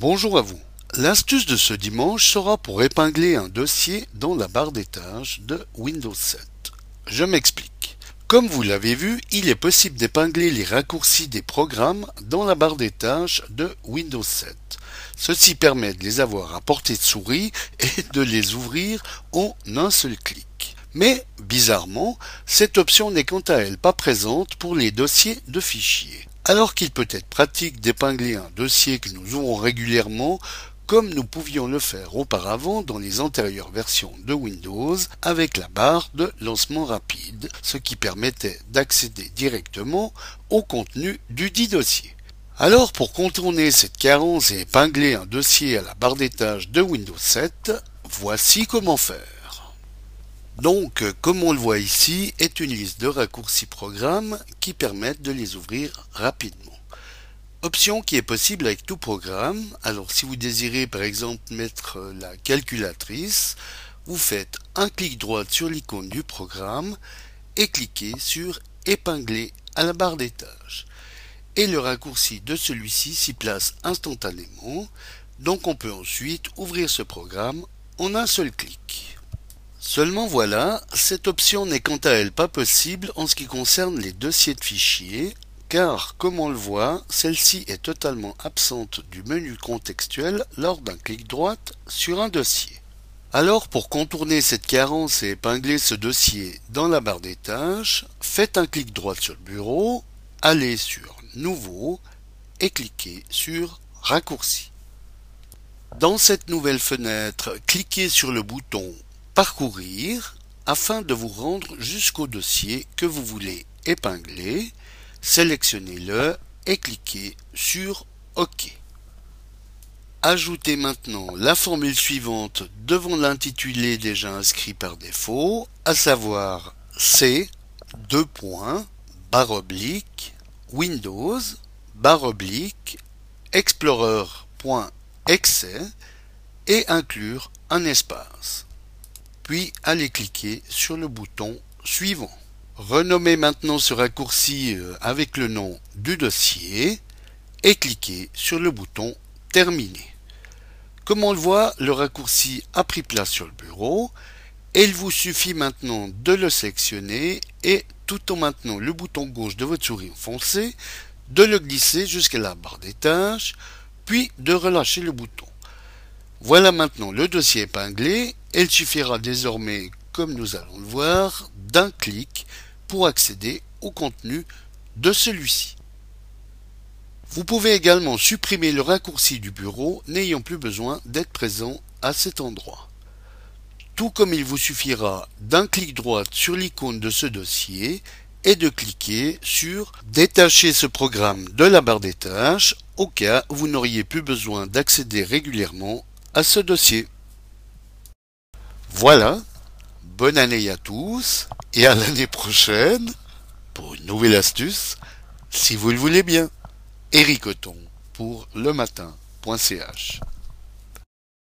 Bonjour à vous. L'astuce de ce dimanche sera pour épingler un dossier dans la barre des tâches de Windows 7. Je m'explique. Comme vous l'avez vu, il est possible d'épingler les raccourcis des programmes dans la barre des tâches de Windows 7. Ceci permet de les avoir à portée de souris et de les ouvrir en un seul clic. Mais, bizarrement, cette option n'est quant à elle pas présente pour les dossiers de fichiers. Alors qu'il peut être pratique d'épingler un dossier que nous ouvrons régulièrement, comme nous pouvions le faire auparavant dans les antérieures versions de Windows avec la barre de lancement rapide, ce qui permettait d'accéder directement au contenu du dit dossier. Alors pour contourner cette carence et épingler un dossier à la barre tâches de Windows 7, voici comment faire. Donc, comme on le voit ici, est une liste de raccourcis programmes qui permettent de les ouvrir rapidement. Option qui est possible avec tout programme. Alors, si vous désirez par exemple mettre la calculatrice, vous faites un clic droit sur l'icône du programme et cliquez sur épingler à la barre tâches. Et le raccourci de celui-ci s'y place instantanément. Donc, on peut ensuite ouvrir ce programme en un seul clic. Seulement voilà, cette option n'est quant à elle pas possible en ce qui concerne les dossiers de fichiers, car comme on le voit, celle-ci est totalement absente du menu contextuel lors d'un clic droit sur un dossier. Alors pour contourner cette carence et épingler ce dossier dans la barre des tâches, faites un clic droit sur le bureau, allez sur Nouveau et cliquez sur Raccourci. Dans cette nouvelle fenêtre, cliquez sur le bouton Parcourir afin de vous rendre jusqu'au dossier que vous voulez épingler. Sélectionnez-le et cliquez sur OK. Ajoutez maintenant la formule suivante devant l'intitulé déjà inscrit par défaut, à savoir C, deux points, barre oblique, Windows, barre oblique, Explorer.exe et inclure un espace puis allez cliquer sur le bouton suivant. Renommez maintenant ce raccourci euh, avec le nom du dossier et cliquez sur le bouton Terminer. Comme on le voit, le raccourci a pris place sur le bureau et il vous suffit maintenant de le sélectionner et tout en maintenant le bouton gauche de votre souris enfoncé, de le glisser jusqu'à la barre des tâches, puis de relâcher le bouton. Voilà maintenant le dossier épinglé il suffira désormais, comme nous allons le voir, d'un clic pour accéder au contenu de celui-ci. Vous pouvez également supprimer le raccourci du bureau n'ayant plus besoin d'être présent à cet endroit. Tout comme il vous suffira d'un clic droit sur l'icône de ce dossier et de cliquer sur Détacher ce programme de la barre des tâches au cas où vous n'auriez plus besoin d'accéder régulièrement à ce dossier. Voilà, bonne année à tous et à l'année prochaine pour une nouvelle astuce, si vous le voulez bien. Eric pour le matin.ch